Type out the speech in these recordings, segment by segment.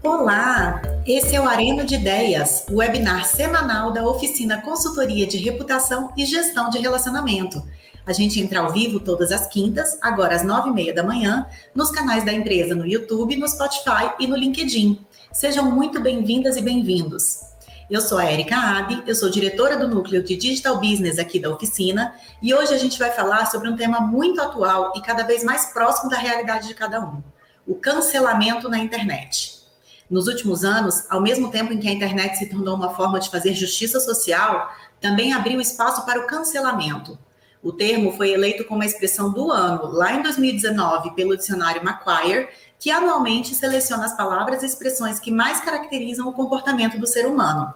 Olá, esse é o Arena de Ideias, o webinar semanal da oficina Consultoria de Reputação e Gestão de Relacionamento. A gente entra ao vivo todas as quintas, agora às nove e meia da manhã, nos canais da empresa no YouTube, no Spotify e no LinkedIn. Sejam muito bem-vindas e bem-vindos. Eu sou a Erika Abi, eu sou diretora do Núcleo de Digital Business aqui da oficina e hoje a gente vai falar sobre um tema muito atual e cada vez mais próximo da realidade de cada um: o cancelamento na internet. Nos últimos anos, ao mesmo tempo em que a internet se tornou uma forma de fazer justiça social, também abriu espaço para o cancelamento. O termo foi eleito como a expressão do ano, lá em 2019, pelo dicionário Macquarie, que anualmente seleciona as palavras e expressões que mais caracterizam o comportamento do ser humano.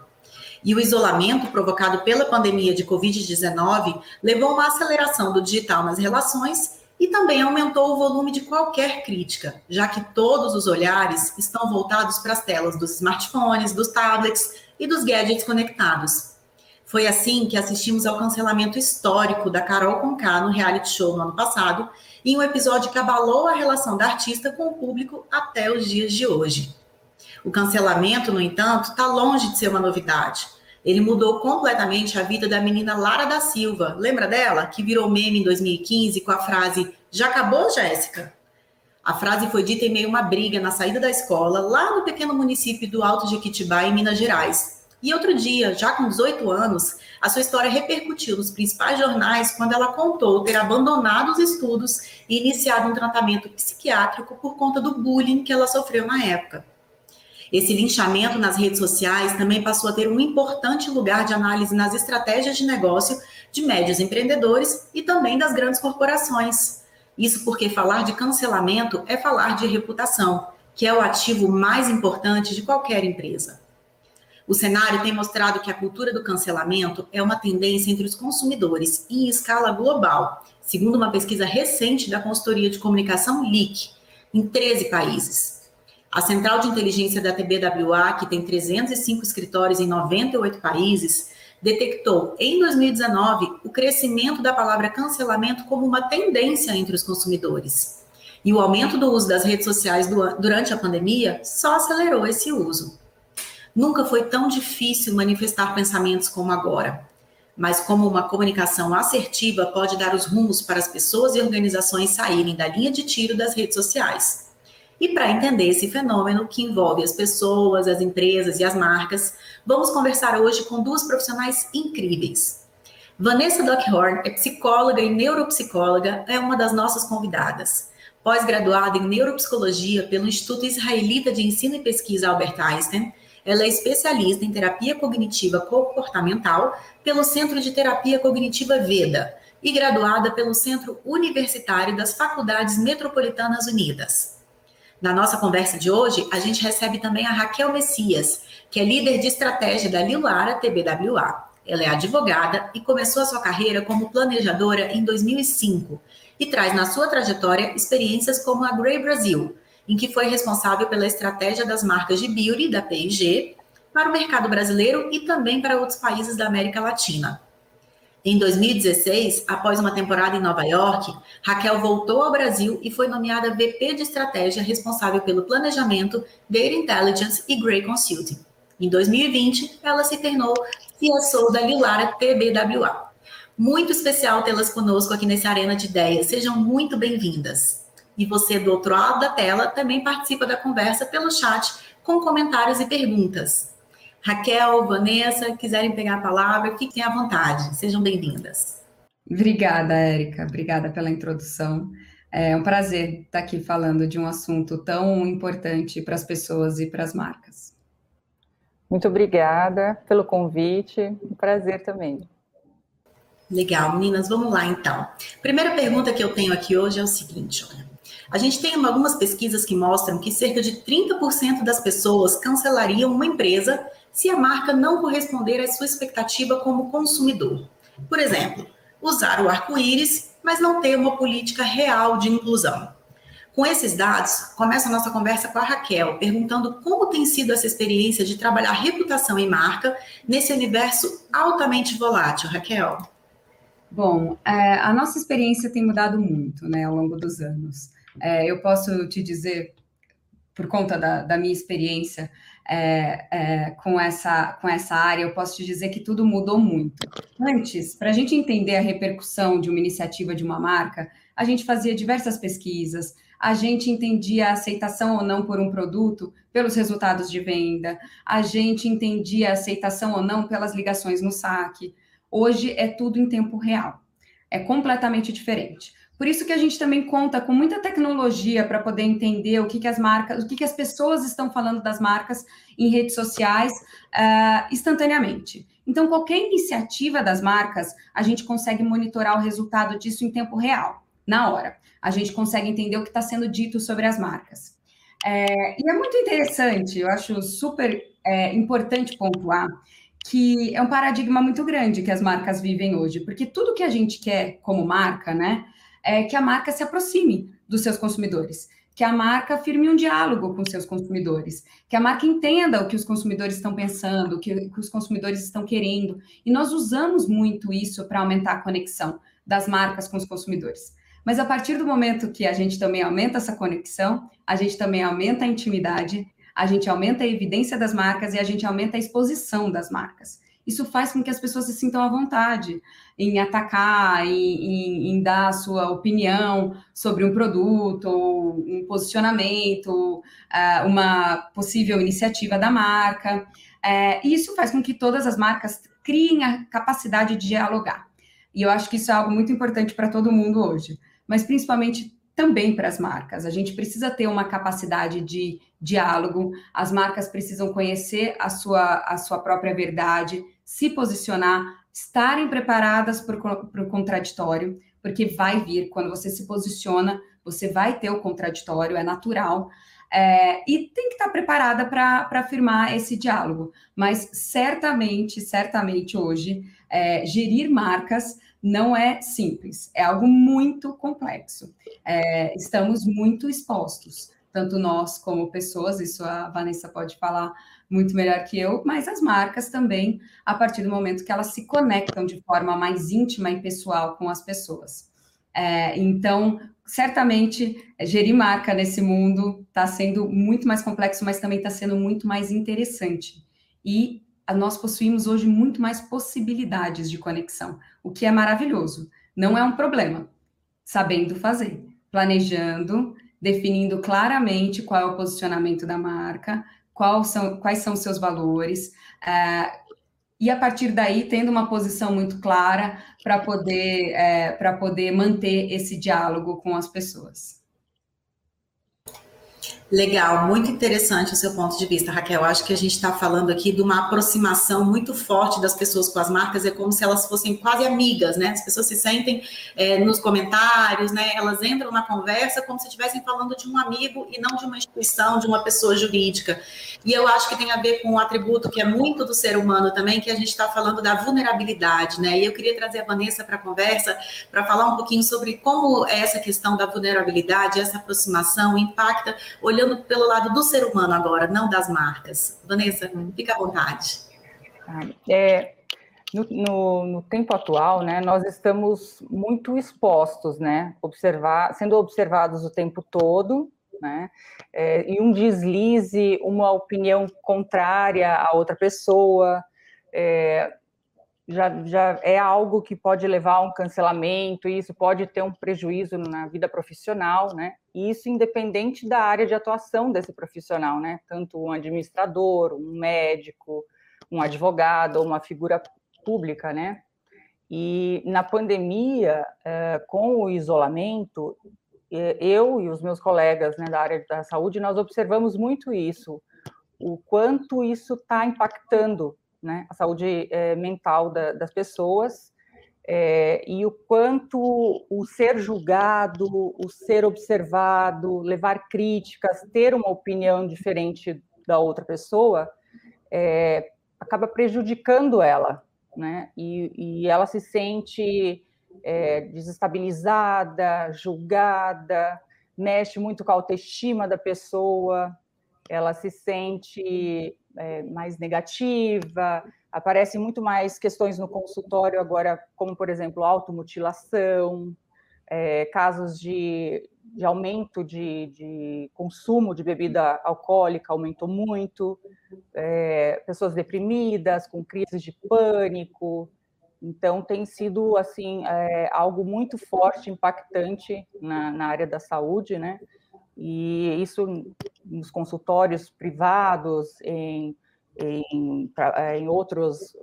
E o isolamento provocado pela pandemia de Covid-19 levou a uma aceleração do digital nas relações e também aumentou o volume de qualquer crítica, já que todos os olhares estão voltados para as telas dos smartphones, dos tablets e dos gadgets conectados. Foi assim que assistimos ao cancelamento histórico da Carol Conká no reality show no ano passado, em um episódio que abalou a relação da artista com o público até os dias de hoje. O cancelamento, no entanto, está longe de ser uma novidade. Ele mudou completamente a vida da menina Lara da Silva. Lembra dela? Que virou meme em 2015 com a frase: Já acabou, Jéssica? A frase foi dita em meio a uma briga na saída da escola, lá no pequeno município do Alto Jequitibá, em Minas Gerais. E outro dia, já com 18 anos, a sua história repercutiu nos principais jornais quando ela contou ter abandonado os estudos e iniciado um tratamento psiquiátrico por conta do bullying que ela sofreu na época. Esse linchamento nas redes sociais também passou a ter um importante lugar de análise nas estratégias de negócio de médios empreendedores e também das grandes corporações. Isso porque falar de cancelamento é falar de reputação, que é o ativo mais importante de qualquer empresa. O cenário tem mostrado que a cultura do cancelamento é uma tendência entre os consumidores e em escala global, segundo uma pesquisa recente da consultoria de comunicação LIC, em 13 países. A Central de Inteligência da TBWA, que tem 305 escritórios em 98 países, detectou em 2019 o crescimento da palavra cancelamento como uma tendência entre os consumidores. E o aumento do uso das redes sociais durante a pandemia só acelerou esse uso. Nunca foi tão difícil manifestar pensamentos como agora, mas como uma comunicação assertiva pode dar os rumos para as pessoas e organizações saírem da linha de tiro das redes sociais. E para entender esse fenômeno que envolve as pessoas, as empresas e as marcas, vamos conversar hoje com duas profissionais incríveis. Vanessa Dockhorn é psicóloga e neuropsicóloga, é uma das nossas convidadas. Pós-graduada em neuropsicologia pelo Instituto Israelita de Ensino e Pesquisa Albert Einstein, ela é especialista em terapia cognitiva comportamental pelo Centro de Terapia Cognitiva VEDA e graduada pelo Centro Universitário das Faculdades Metropolitanas Unidas. Na nossa conversa de hoje, a gente recebe também a Raquel Messias, que é líder de estratégia da Lilara TBWA. Ela é advogada e começou a sua carreira como planejadora em 2005 e traz na sua trajetória experiências como a Grey Brasil, em que foi responsável pela estratégia das marcas de beauty da P&G para o mercado brasileiro e também para outros países da América Latina. Em 2016, após uma temporada em Nova York, Raquel voltou ao Brasil e foi nomeada VP de Estratégia responsável pelo planejamento, Data Intelligence e Grey Consulting. Em 2020, ela se tornou CSO da Lilara TBWA. Muito especial tê-las conosco aqui nesse Arena de Ideias. Sejam muito bem-vindas. E você, do outro lado da tela, também participa da conversa pelo chat com comentários e perguntas. Raquel, Vanessa, quiserem pegar a palavra, fiquem à vontade. Sejam bem-vindas. Obrigada, Érica. Obrigada pela introdução. É um prazer estar aqui falando de um assunto tão importante para as pessoas e para as marcas. Muito obrigada pelo convite. Um prazer também. Legal, meninas, vamos lá então. Primeira pergunta que eu tenho aqui hoje é o seguinte: olha. A gente tem algumas pesquisas que mostram que cerca de 30% das pessoas cancelariam uma empresa se a marca não corresponder à sua expectativa como consumidor. Por exemplo, usar o arco-íris, mas não ter uma política real de inclusão. Com esses dados, começa a nossa conversa com a Raquel, perguntando como tem sido essa experiência de trabalhar reputação em marca nesse universo altamente volátil, Raquel. Bom, é, a nossa experiência tem mudado muito né, ao longo dos anos. É, eu posso te dizer por conta da, da minha experiência é, é, com, essa, com essa área, eu posso te dizer que tudo mudou muito. Antes, para a gente entender a repercussão de uma iniciativa de uma marca, a gente fazia diversas pesquisas, a gente entendia a aceitação ou não por um produto pelos resultados de venda, a gente entendia a aceitação ou não pelas ligações no saque. Hoje é tudo em tempo real. É completamente diferente. Por isso que a gente também conta com muita tecnologia para poder entender o que, que as marcas, o que, que as pessoas estão falando das marcas em redes sociais uh, instantaneamente. Então, qualquer iniciativa das marcas, a gente consegue monitorar o resultado disso em tempo real, na hora. A gente consegue entender o que está sendo dito sobre as marcas. É, e é muito interessante, eu acho super é, importante pontuar que é um paradigma muito grande que as marcas vivem hoje, porque tudo que a gente quer como marca, né, é que a marca se aproxime dos seus consumidores, que a marca firme um diálogo com seus consumidores, que a marca entenda o que os consumidores estão pensando, o que, que os consumidores estão querendo. E nós usamos muito isso para aumentar a conexão das marcas com os consumidores. Mas a partir do momento que a gente também aumenta essa conexão, a gente também aumenta a intimidade, a gente aumenta a evidência das marcas e a gente aumenta a exposição das marcas isso faz com que as pessoas se sintam à vontade em atacar, em, em, em dar a sua opinião sobre um produto, um posicionamento, uh, uma possível iniciativa da marca. Uh, e isso faz com que todas as marcas criem a capacidade de dialogar. E eu acho que isso é algo muito importante para todo mundo hoje, mas principalmente também para as marcas. A gente precisa ter uma capacidade de diálogo, as marcas precisam conhecer a sua, a sua própria verdade, se posicionar, estarem preparadas para o contraditório, porque vai vir, quando você se posiciona, você vai ter o contraditório, é natural. É, e tem que estar preparada para afirmar esse diálogo. Mas certamente, certamente hoje, é, gerir marcas não é simples, é algo muito complexo. É, estamos muito expostos, tanto nós como pessoas, isso a Vanessa pode falar muito melhor que eu, mas as marcas também, a partir do momento que elas se conectam de forma mais íntima e pessoal com as pessoas. É, então, certamente, gerir marca nesse mundo está sendo muito mais complexo, mas também está sendo muito mais interessante. E nós possuímos hoje muito mais possibilidades de conexão, o que é maravilhoso. Não é um problema, sabendo fazer, planejando, definindo claramente qual é o posicionamento da marca, são, quais são seus valores, uh, e a partir daí tendo uma posição muito clara para poder, é, para poder manter esse diálogo com as pessoas. Legal, muito interessante o seu ponto de vista, Raquel. Acho que a gente está falando aqui de uma aproximação muito forte das pessoas com as marcas, é como se elas fossem quase amigas, né? As pessoas se sentem é, nos comentários, né? Elas entram na conversa como se estivessem falando de um amigo e não de uma instituição, de uma pessoa jurídica. E eu acho que tem a ver com um atributo que é muito do ser humano também, que a gente está falando da vulnerabilidade, né? E eu queria trazer a Vanessa para a conversa para falar um pouquinho sobre como essa questão da vulnerabilidade, essa aproximação impacta olhando olhando pelo lado do ser humano agora, não das marcas. Vanessa, fica à vontade. É, no, no, no, tempo atual, né, nós estamos muito expostos, né, observar, sendo observados o tempo todo, né, é, e um deslize, uma opinião contrária a outra pessoa, é, já, já é algo que pode levar a um cancelamento, e isso pode ter um prejuízo na vida profissional, né? E isso independente da área de atuação desse profissional, né? Tanto um administrador, um médico, um advogado uma figura pública, né? E na pandemia, é, com o isolamento, é, eu e os meus colegas né, da área da saúde, nós observamos muito isso, o quanto isso está impactando né, a saúde é, mental da, das pessoas é, e o quanto o ser julgado, o ser observado, levar críticas, ter uma opinião diferente da outra pessoa, é, acaba prejudicando ela, né? E, e ela se sente é, desestabilizada, julgada, mexe muito com a autoestima da pessoa, ela se sente é, mais negativa, aparecem muito mais questões no consultório agora, como, por exemplo, automutilação, é, casos de, de aumento de, de, consumo de bebida alcoólica aumentou muito, é, pessoas deprimidas, com crises de pânico. Então, tem sido assim é, algo muito forte, impactante na, na, área da saúde, né? E isso nos consultórios privados, em, em, em outros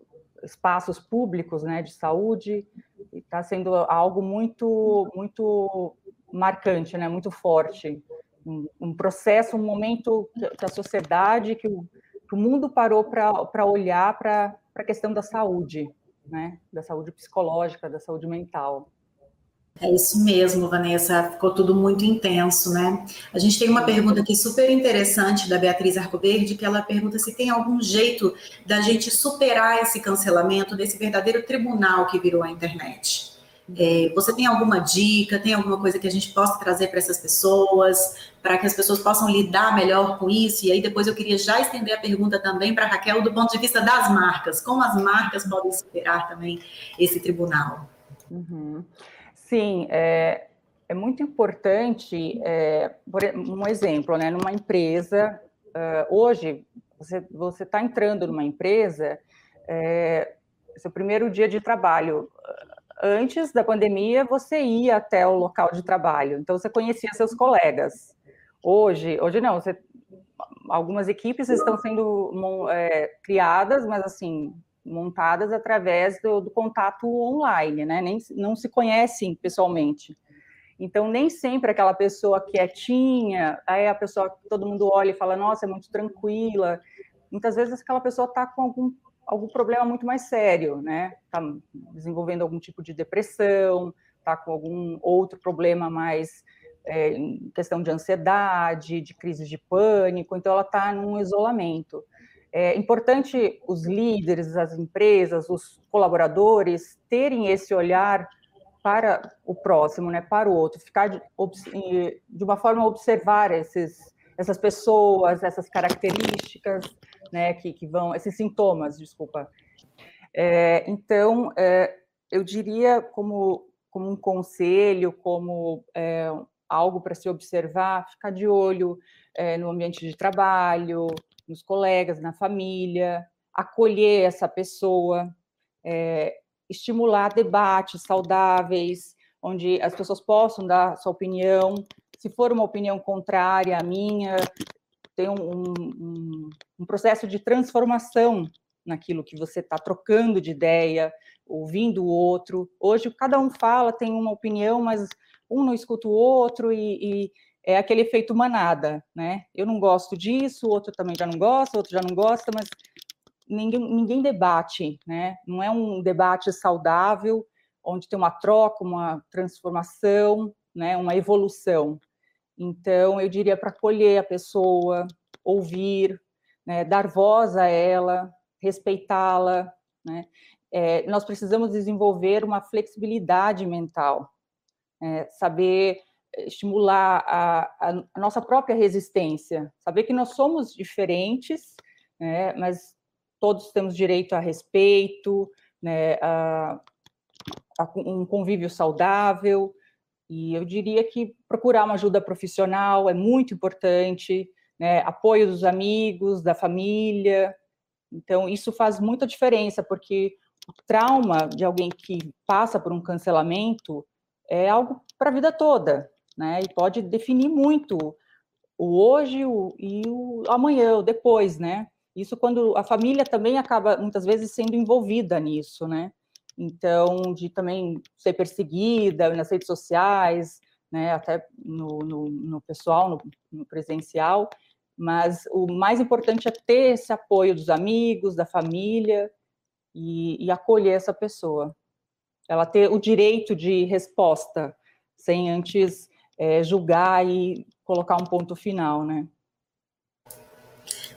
espaços públicos né, de saúde, está sendo algo muito, muito marcante, né, muito forte. Um, um processo, um momento que a sociedade, que o, que o mundo parou para olhar para a questão da saúde, né, da saúde psicológica, da saúde mental. É isso mesmo, Vanessa, ficou tudo muito intenso, né? A gente tem uma pergunta aqui super interessante da Beatriz Arcoverde, que ela pergunta se tem algum jeito da gente superar esse cancelamento desse verdadeiro tribunal que virou a internet. É, você tem alguma dica, tem alguma coisa que a gente possa trazer para essas pessoas, para que as pessoas possam lidar melhor com isso? E aí depois eu queria já estender a pergunta também para Raquel do ponto de vista das marcas, como as marcas podem superar também esse tribunal? Uhum. Sim, é, é muito importante, é, um exemplo, né, numa empresa, uh, hoje, você está entrando numa empresa, é, seu primeiro dia de trabalho, antes da pandemia, você ia até o local de trabalho, então você conhecia seus colegas. Hoje, hoje não, você, algumas equipes estão sendo é, criadas, mas assim, montadas através do, do, contato online, né? Nem, não se conhecem pessoalmente. Então, nem sempre aquela pessoa quietinha, aí a pessoa que todo mundo olha e fala, nossa, é muito tranquila. Muitas vezes aquela pessoa está com algum, algum problema muito mais sério, né? Está desenvolvendo algum tipo de depressão, está com algum outro problema mais é, questão de ansiedade, de crise de pânico, então ela está num isolamento. É importante os líderes, as empresas, os colaboradores terem esse olhar para o próximo, né, para o outro, ficar de, de uma forma observar esses, essas pessoas, essas características, né, que, que vão, esses sintomas, desculpa. É, então, é, eu diria como, como um conselho, como é, algo para se observar, ficar de olho é, no ambiente de trabalho, nos colegas, na família, acolher essa pessoa, é, estimular debates saudáveis, onde as pessoas possam dar sua opinião. Se for uma opinião contrária à minha, tem um, um, um processo de transformação naquilo que você está trocando de ideia, ouvindo o outro. Hoje, cada um fala, tem uma opinião, mas um não escuta o outro, e, e é aquele efeito manada, né? Eu não gosto disso, outro também já não gosta, outro já não gosta, mas ninguém, ninguém debate, né? Não é um debate saudável, onde tem uma troca, uma transformação, né? Uma evolução. Então, eu diria para acolher a pessoa, ouvir, né? dar voz a ela, respeitá-la, né? É, nós precisamos desenvolver uma flexibilidade mental, é, saber estimular a, a, nossa própria resistência, saber que nós somos diferentes, né, mas todos temos direito a respeito, né, a, a um convívio saudável, e eu diria que procurar uma ajuda profissional é muito importante, né, apoio dos amigos, da família, então isso faz muita diferença, porque o trauma de alguém que passa por um cancelamento é algo para a vida toda, né? E pode definir muito o hoje o, e o amanhã, o depois, né? Isso quando a família também acaba muitas vezes sendo envolvida nisso, né? Então, de também ser perseguida nas redes sociais, né? Até no, no, no pessoal, no, no presencial. Mas o mais importante é ter esse apoio dos amigos, da família e, e acolher essa pessoa. Ela ter o direito de resposta, sem antes é, julgar e colocar um ponto final, né?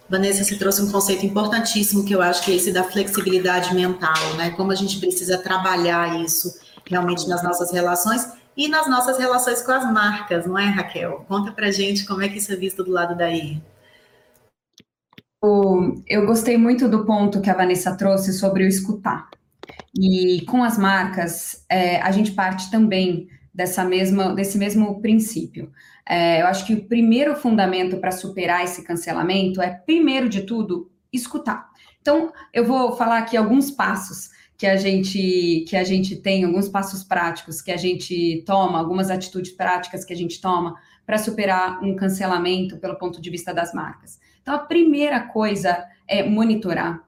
Vanessa, você trouxe um conceito importantíssimo que eu acho que é esse da flexibilidade mental, né? Como a gente precisa trabalhar isso realmente nas nossas relações e nas nossas relações com as marcas, não é, Raquel? Conta pra gente como é que isso é visto do lado daí. Eu gostei muito do ponto que a Vanessa trouxe sobre o escutar. E com as marcas, é, a gente parte também dessa mesma, desse mesmo princípio. É, eu acho que o primeiro fundamento para superar esse cancelamento é, primeiro de tudo, escutar. Então, eu vou falar aqui alguns passos que a gente que a gente tem, alguns passos práticos que a gente toma, algumas atitudes práticas que a gente toma para superar um cancelamento pelo ponto de vista das marcas. Então, a primeira coisa é monitorar,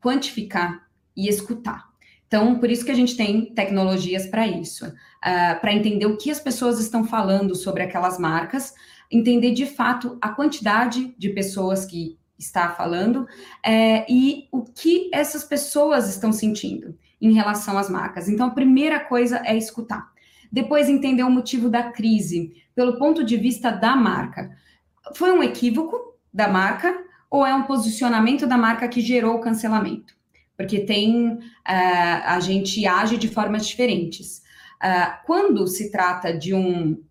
quantificar e escutar. Então, por isso que a gente tem tecnologias para isso, uh, para entender o que as pessoas estão falando sobre aquelas marcas, entender de fato a quantidade de pessoas que está falando é, e o que essas pessoas estão sentindo em relação às marcas. Então, a primeira coisa é escutar. Depois, entender o motivo da crise, pelo ponto de vista da marca. Foi um equívoco da marca ou é um posicionamento da marca que gerou o cancelamento? porque tem uh, a gente age de formas diferentes. Uh, quando se trata de um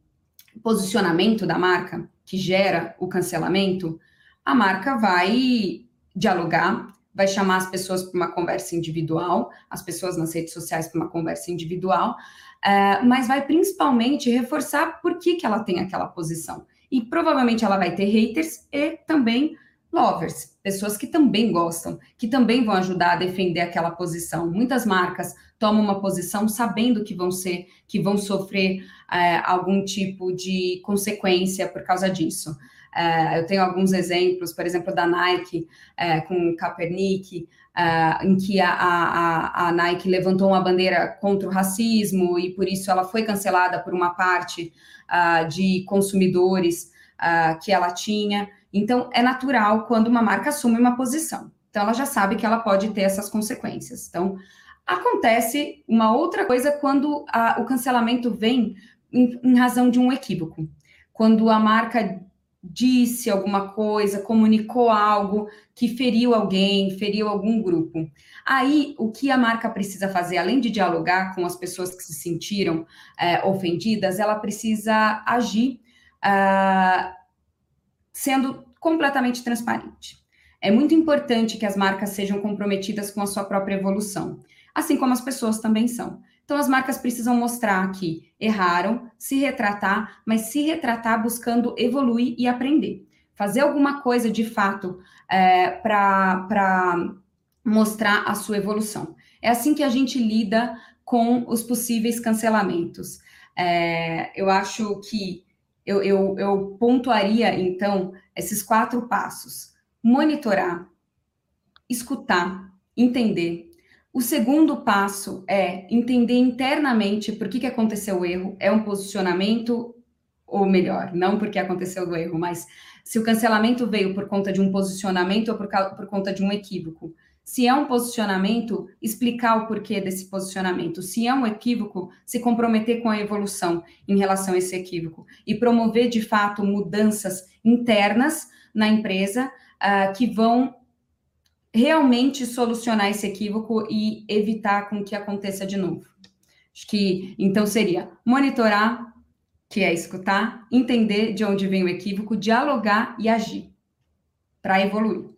posicionamento da marca que gera o cancelamento, a marca vai dialogar, vai chamar as pessoas para uma conversa individual, as pessoas nas redes sociais para uma conversa individual, uh, mas vai principalmente reforçar por que, que ela tem aquela posição. E provavelmente ela vai ter haters e também lovers, pessoas que também gostam, que também vão ajudar a defender aquela posição. Muitas marcas tomam uma posição sabendo que vão ser, que vão sofrer é, algum tipo de consequência por causa disso. É, eu tenho alguns exemplos, por exemplo, da Nike é, com Kaepernick, é, em que a, a, a, Nike levantou uma bandeira contra o racismo e por isso ela foi cancelada por uma parte uh, de consumidores uh, que ela tinha. Então, é natural quando uma marca assume uma posição. Então, ela já sabe que ela pode ter essas consequências. Então, acontece uma outra coisa quando a, o cancelamento vem em, em razão de um equívoco. Quando a marca disse alguma coisa, comunicou algo que feriu alguém, feriu algum grupo. Aí, o que a marca precisa fazer, além de dialogar com as pessoas que se sentiram é, ofendidas, ela precisa agir uh, sendo completamente transparente. É muito importante que as marcas sejam comprometidas com a sua própria evolução, assim como as pessoas também são. Então, as marcas precisam mostrar que erraram, se retratar, mas se retratar buscando evoluir e aprender. Fazer alguma coisa de fato é, para mostrar a sua evolução. É assim que a gente lida com os possíveis cancelamentos. É, eu acho que eu, eu, eu pontuaria, então, esses quatro passos: monitorar, escutar, entender. O segundo passo é entender internamente por que, que aconteceu o erro. É um posicionamento, ou melhor, não porque aconteceu o erro, mas se o cancelamento veio por conta de um posicionamento ou por, por conta de um equívoco. Se é um posicionamento, explicar o porquê desse posicionamento. Se é um equívoco, se comprometer com a evolução em relação a esse equívoco e promover de fato mudanças internas na empresa uh, que vão realmente solucionar esse equívoco e evitar com que aconteça de novo. Acho que então seria monitorar, que é escutar, entender de onde vem o equívoco, dialogar e agir para evoluir.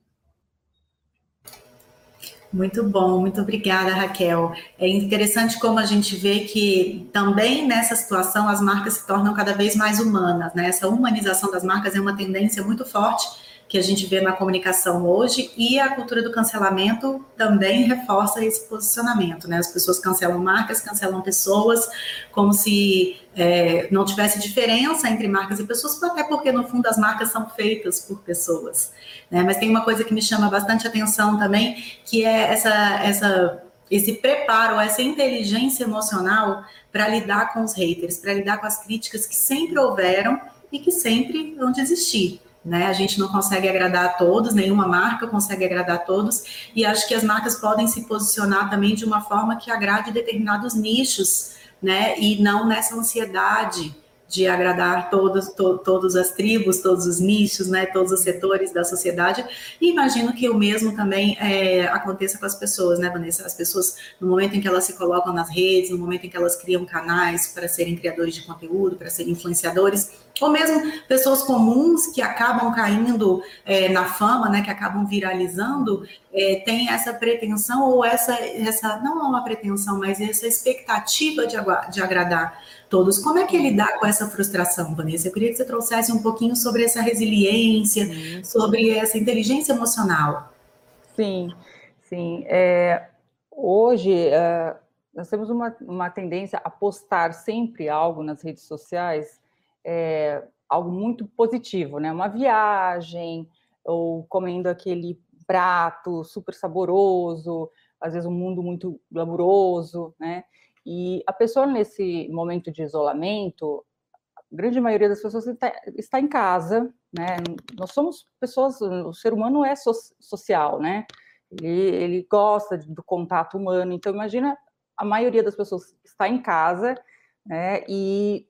Muito bom, muito obrigada, Raquel. É interessante como a gente vê que também nessa situação as marcas se tornam cada vez mais humanas, né? Essa humanização das marcas é uma tendência muito forte que a gente vê na comunicação hoje e a cultura do cancelamento também reforça esse posicionamento, né? As pessoas cancelam marcas, cancelam pessoas, como se é, não tivesse diferença entre marcas e pessoas, até porque no fundo as marcas são feitas por pessoas, né? Mas tem uma coisa que me chama bastante atenção também, que é essa essa esse preparo, essa inteligência emocional para lidar com os haters, para lidar com as críticas que sempre houveram e que sempre vão existir né? A gente não consegue agradar a todos, nenhuma marca consegue agradar a todos, e acho que as marcas podem se posicionar também de uma forma que agrade determinados nichos, né? E não nessa ansiedade de agradar todos, to, todas as tribos, todos os nichos, né, todos os setores da sociedade. E imagino que o mesmo também é, aconteça com as pessoas, né, Vanessa? As pessoas, no momento em que elas se colocam nas redes, no momento em que elas criam canais para serem criadores de conteúdo, para serem influenciadores, ou mesmo pessoas comuns que acabam caindo é, na fama, né, que acabam viralizando, é, tem essa pretensão ou essa, essa, não uma pretensão, mas essa expectativa de, de agradar todos. Como é que ele dá com essa frustração, Vanessa? Eu queria que você trouxesse um pouquinho sobre essa resiliência, sim. sobre essa inteligência emocional. Sim, sim. É, hoje, é, nós temos uma, uma tendência a postar sempre algo nas redes sociais é, algo muito positivo, né? Uma viagem, ou comendo aquele prato super saboroso, às vezes um mundo muito glamuroso, né? E a pessoa nesse momento de isolamento, a grande maioria das pessoas está, em casa, né? Nós somos pessoas, o ser humano é so, social, né? Ele, ele gosta do contato humano, então imagina a maioria das pessoas está em casa, né? E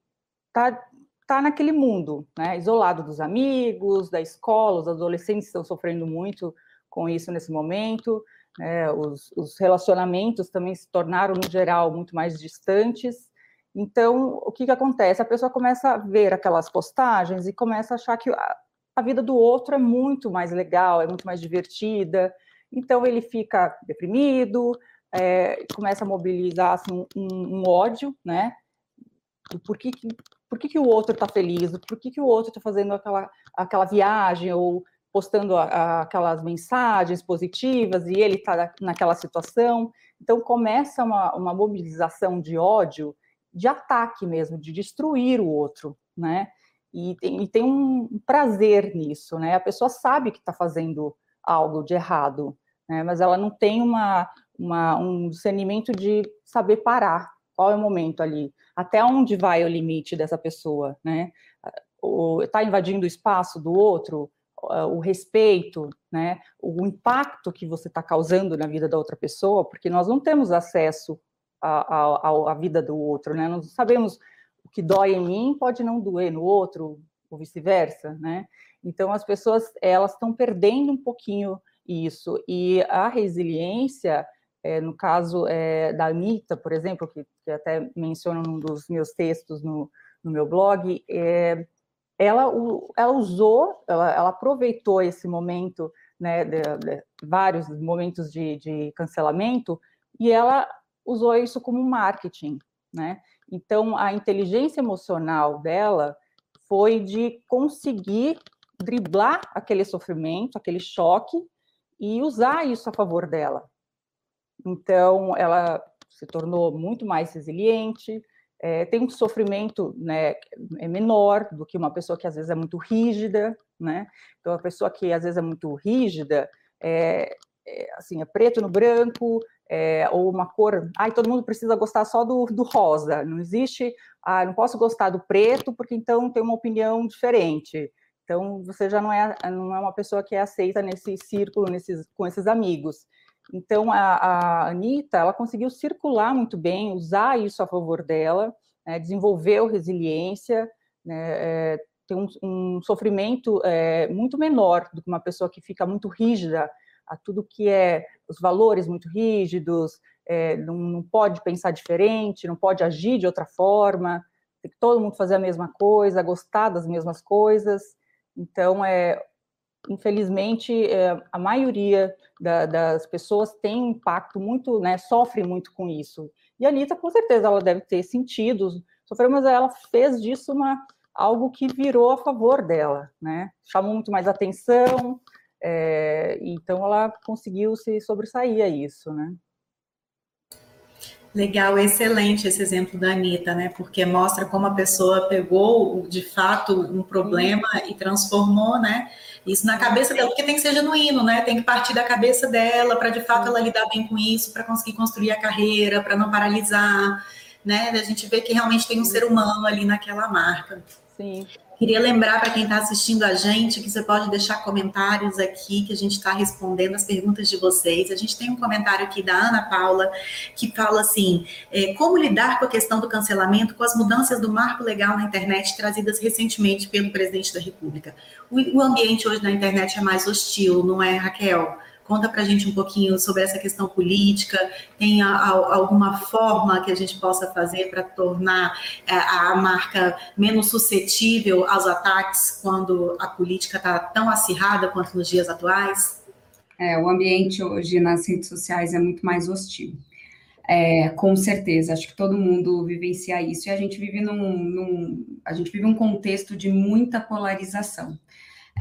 está está naquele mundo, né, isolado dos amigos, da escola, os adolescentes estão sofrendo muito com isso nesse momento, né, os, os, relacionamentos também se tornaram, no geral, muito mais distantes. Então, o que, que acontece? A pessoa começa a ver aquelas postagens e começa a achar que a, a vida do outro é muito mais legal, é muito mais divertida, então ele fica deprimido, é, começa a mobilizar assim, um, um, ódio, né? Por que, por que, que o outro está feliz, por que, que o outro está fazendo aquela, aquela viagem ou postando a, a, aquelas mensagens positivas e ele está naquela situação. Então começa uma, uma mobilização de ódio, de ataque mesmo, de destruir o outro, né? E tem, e tem um prazer nisso, né? A pessoa sabe que está fazendo algo de errado, né? mas ela não tem uma, uma, um discernimento de saber parar, qual é o momento ali? Até onde vai o limite dessa pessoa, né? Está invadindo o espaço do outro, o respeito, né? O impacto que você está causando na vida da outra pessoa, porque nós não temos acesso à, à, vida do outro, né? Nós sabemos o que dói em mim pode não doer no outro, ou vice-versa, né? Então as pessoas elas estão perdendo um pouquinho isso e a resiliência é, no caso é, da Anitta, por exemplo, que, que, até menciono num dos meus textos no, no meu blog, é, ela, ela usou, ela, ela, aproveitou esse momento, né, de, de vários momentos de, de, cancelamento, e ela usou isso como marketing, né? Então, a inteligência emocional dela foi de conseguir driblar aquele sofrimento, aquele choque, e usar isso a favor dela, então, ela se tornou muito mais resiliente, é, tem um sofrimento né, é menor do que uma pessoa que às vezes é muito rígida, né? Então, a pessoa que às vezes é muito rígida, é, é assim, é preto no branco, é, ou uma cor, ai, todo mundo precisa gostar só do, do rosa, não existe, ah, não posso gostar do preto, porque então tem uma opinião diferente. Então, você já não é, não é uma pessoa que é aceita nesse círculo, nesses, com esses amigos. Então, a, a Anitta, ela conseguiu circular muito bem, usar isso a favor dela, né, desenvolveu resiliência, né, é, tem um, um sofrimento é, muito menor do que uma pessoa que fica muito rígida a tudo que é os valores muito rígidos, é, não, não, pode pensar diferente, não pode agir de outra forma, tem que todo mundo fazer a mesma coisa, gostar das mesmas coisas. Então, é, infelizmente, é, a maioria da, das pessoas tem impacto muito, né, sofre muito com isso. E a Anitta, com certeza, ela deve ter sentido, sofreu, mas ela fez disso uma, algo que virou a favor dela, né? Chamou muito mais atenção, é, então ela conseguiu se sobressair a isso, né? Legal, excelente esse exemplo da Anitta, né? Porque mostra como a pessoa pegou de fato um problema e transformou, né? Isso na cabeça dela, porque tem que ser genuíno, né? Tem que partir da cabeça dela para de fato ela lidar bem com isso, para conseguir construir a carreira, para não paralisar, né? A gente vê que realmente tem um ser humano ali naquela marca. Sim. Queria lembrar para quem está assistindo a gente que você pode deixar comentários aqui, que a gente está respondendo as perguntas de vocês. A gente tem um comentário aqui da Ana Paula que fala assim: é, como lidar com a questão do cancelamento com as mudanças do marco legal na internet trazidas recentemente pelo presidente da República? O, o ambiente hoje na internet é mais hostil, não é, Raquel? Conta para a gente um pouquinho sobre essa questão política. Tem a, a, alguma forma que a gente possa fazer para tornar a, é, a marca menos suscetível aos ataques quando a política está tão acirrada quanto nos dias atuais? É, o ambiente hoje nas redes sociais é muito mais hostil. É, com certeza, acho que todo mundo vivencia isso e a gente vive num, num a gente vive um contexto de muita polarização,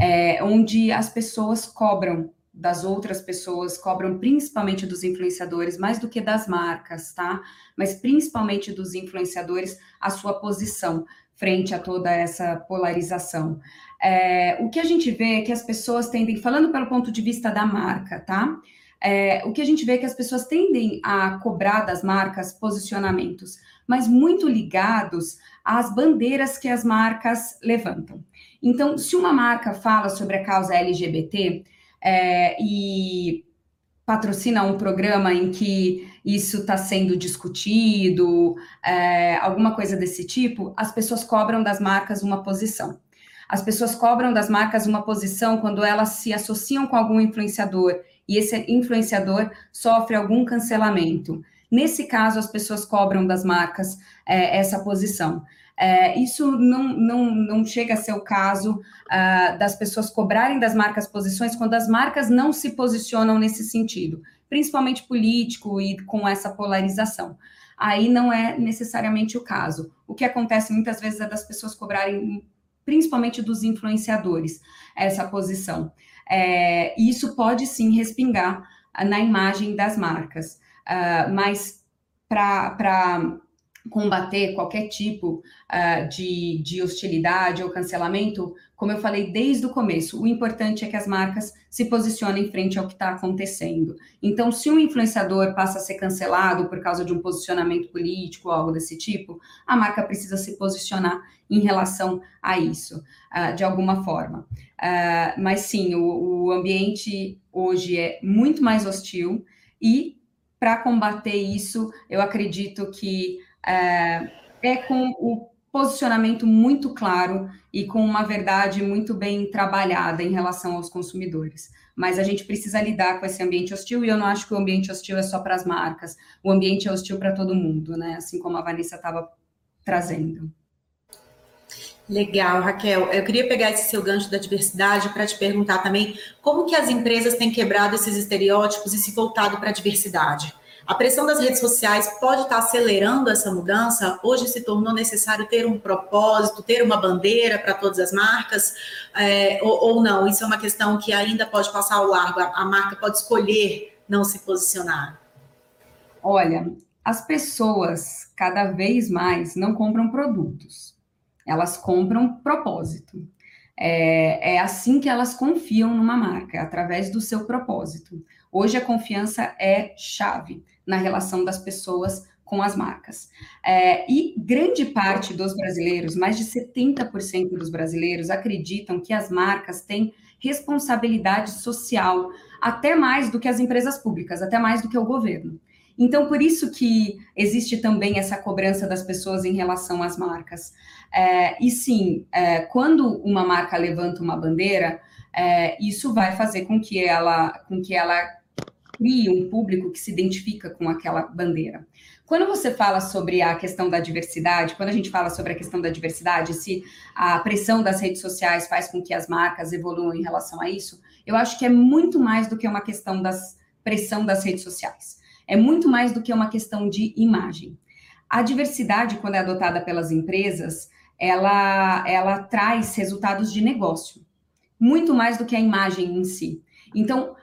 é, onde as pessoas cobram das outras pessoas, cobram principalmente dos influenciadores, mais do que das marcas, tá? Mas principalmente dos influenciadores, a sua posição frente a toda essa polarização. É, o que a gente vê é que as pessoas tendem, falando pelo ponto de vista da marca, tá? É, o que a gente vê é que as pessoas tendem a cobrar das marcas posicionamentos, mas muito ligados às bandeiras que as marcas levantam. Então, se uma marca fala sobre a causa LGBT, é, e patrocina um programa em que isso está sendo discutido, é, alguma coisa desse tipo, as pessoas cobram das marcas uma posição. As pessoas cobram das marcas uma posição quando elas se associam com algum influenciador e esse influenciador sofre algum cancelamento. Nesse caso, as pessoas cobram das marcas é, essa posição. É, isso não, não, não chega a ser o caso uh, das pessoas cobrarem das marcas posições quando as marcas não se posicionam nesse sentido, principalmente político e com essa polarização. Aí não é necessariamente o caso. O que acontece muitas vezes é das pessoas cobrarem, principalmente dos influenciadores, essa posição. É, isso pode sim respingar na imagem das marcas. Uh, mas para combater qualquer tipo uh, de, de hostilidade ou cancelamento, como eu falei desde o começo, o importante é que as marcas se posicionem frente ao que está acontecendo. Então, se um influenciador passa a ser cancelado por causa de um posicionamento político ou algo desse tipo, a marca precisa se posicionar em relação a isso, uh, de alguma forma. Uh, mas sim, o, o ambiente hoje é muito mais hostil e para combater isso, eu acredito que é, é com o posicionamento muito claro e com uma verdade muito bem trabalhada em relação aos consumidores. Mas a gente precisa lidar com esse ambiente hostil e eu não acho que o ambiente hostil é só para as marcas. O ambiente é hostil para todo mundo, né? Assim como a Vanessa estava trazendo. Legal, Raquel. Eu queria pegar esse seu gancho da diversidade para te perguntar também como que as empresas têm quebrado esses estereótipos e se voltado para a diversidade. A pressão das redes sociais pode estar acelerando essa mudança. Hoje se tornou necessário ter um propósito, ter uma bandeira para todas as marcas, é, ou, ou, não? Isso é uma questão que ainda pode passar ao largo. A, a marca pode escolher não se posicionar. Olha, as pessoas cada vez mais não compram produtos, elas compram propósito. É, é, assim que elas confiam numa marca, através do seu propósito. Hoje a confiança é chave na relação das pessoas com as marcas. É, e grande parte dos brasileiros, mais de 70% dos brasileiros, acreditam que as marcas têm responsabilidade social, até mais do que as empresas públicas, até mais do que o governo. Então, por isso que existe também essa cobrança das pessoas em relação às marcas. É, e sim, é, quando uma marca levanta uma bandeira, é, isso vai fazer com que ela, com que ela crie um público que se identifica com aquela bandeira. Quando você fala sobre a questão da diversidade, quando a gente fala sobre a questão da diversidade, se a pressão das redes sociais faz com que as marcas evoluam em relação a isso, eu acho que é muito mais do que uma questão da pressão das redes sociais. É muito mais do que uma questão de imagem. A diversidade, quando é adotada pelas empresas, ela, ela traz resultados de negócio, muito mais do que a imagem em si. Então,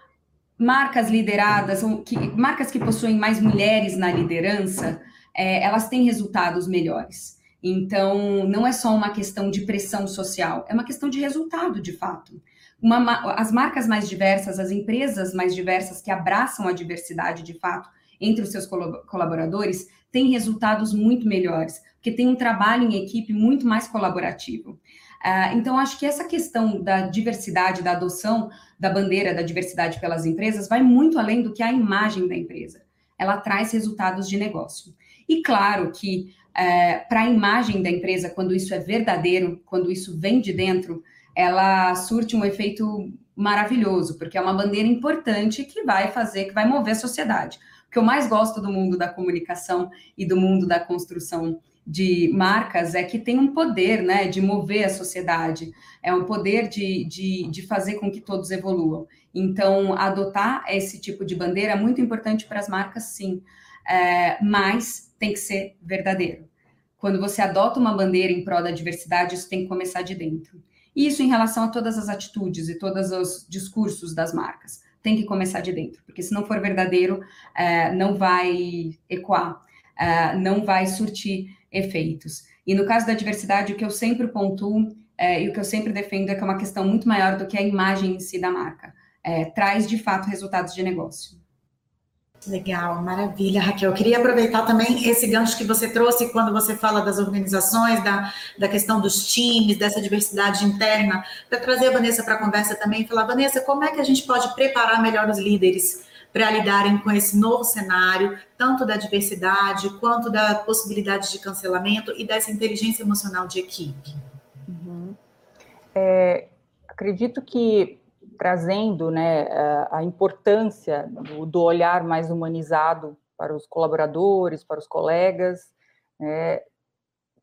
marcas lideradas, que, marcas que possuem mais mulheres na liderança, é, elas têm resultados melhores. Então, não é só uma questão de pressão social, é uma questão de resultado, de fato. Uma, as marcas mais diversas, as empresas mais diversas que abraçam a diversidade, de fato, entre os seus colaboradores, têm resultados muito melhores, porque tem um trabalho em equipe muito mais colaborativo. Uh, então, acho que essa questão da diversidade, da adoção da bandeira da diversidade pelas empresas, vai muito além do que a imagem da empresa. Ela traz resultados de negócio. E claro que uh, para a imagem da empresa, quando isso é verdadeiro, quando isso vem de dentro, ela surte um efeito maravilhoso, porque é uma bandeira importante que vai fazer, que vai mover a sociedade. O que eu mais gosto do mundo da comunicação e do mundo da construção de marcas é que tem um poder, né, de mover a sociedade, é um poder de, de, de fazer com que todos evoluam. Então, adotar esse tipo de bandeira é muito importante para as marcas, sim, é, mas tem que ser verdadeiro. Quando você adota uma bandeira em prol da diversidade, isso tem que começar de dentro. Isso em relação a todas as atitudes e todos os discursos das marcas. Tem que começar de dentro, porque se não for verdadeiro, é, não vai ecoar, é, não vai surtir efeitos. E no caso da diversidade, o que eu sempre pontuo é, e o que eu sempre defendo é que é uma questão muito maior do que a imagem em si da marca. É, traz, de fato, resultados de negócio. Legal, maravilha, Raquel. Eu queria aproveitar também esse gancho que você trouxe quando você fala das organizações, da, da questão dos times, dessa diversidade interna, para trazer a Vanessa para a conversa também e falar, Vanessa, como é que a gente pode preparar melhor os líderes para lidarem com esse novo cenário, tanto da diversidade quanto da possibilidade de cancelamento e dessa inteligência emocional de equipe? Uhum. É, acredito que trazendo né, a importância do, do, olhar mais humanizado para os colaboradores, para os colegas, né,